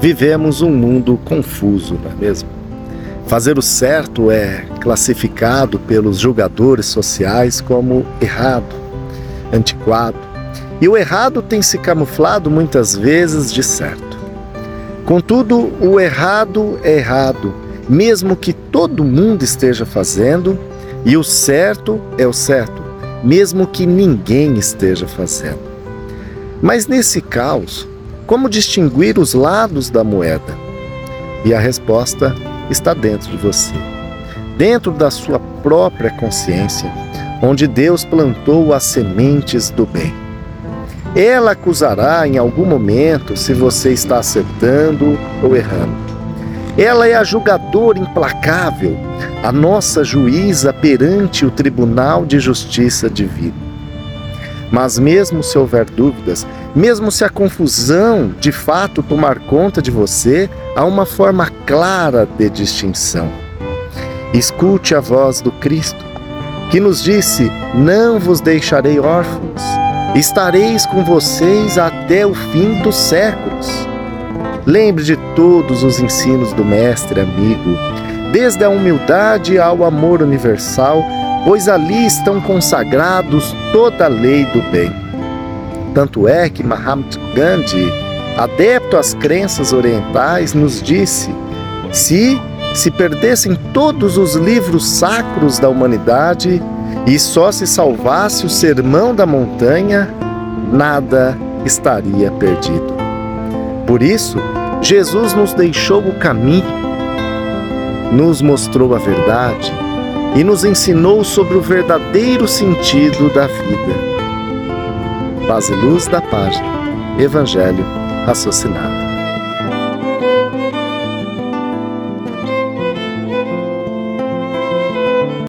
Vivemos um mundo confuso, não é mesmo? Fazer o certo é classificado pelos julgadores sociais como errado, antiquado, e o errado tem se camuflado muitas vezes de certo. Contudo, o errado é errado, mesmo que todo mundo esteja fazendo, e o certo é o certo, mesmo que ninguém esteja fazendo. Mas nesse caos, como distinguir os lados da moeda? E a resposta está dentro de você, dentro da sua própria consciência, onde Deus plantou as sementes do bem. Ela acusará em algum momento se você está acertando ou errando. Ela é a julgadora implacável, a nossa juíza perante o Tribunal de Justiça Divino. Mas, mesmo se houver dúvidas, mesmo se a confusão de fato tomar conta de você, há uma forma clara de distinção. Escute a voz do Cristo, que nos disse: Não vos deixarei órfãos, estareis com vocês até o fim dos séculos. Lembre de todos os ensinos do Mestre amigo, desde a humildade ao amor universal, pois ali estão consagrados toda a lei do bem. Tanto é que Mahatma Gandhi, adepto às crenças orientais, nos disse: se se perdessem todos os livros sacros da humanidade e só se salvasse o Sermão da Montanha, nada estaria perdido. Por isso, Jesus nos deixou o caminho, nos mostrou a verdade e nos ensinou sobre o verdadeiro sentido da vida. Paz e luz da página Evangelho Raciocinado.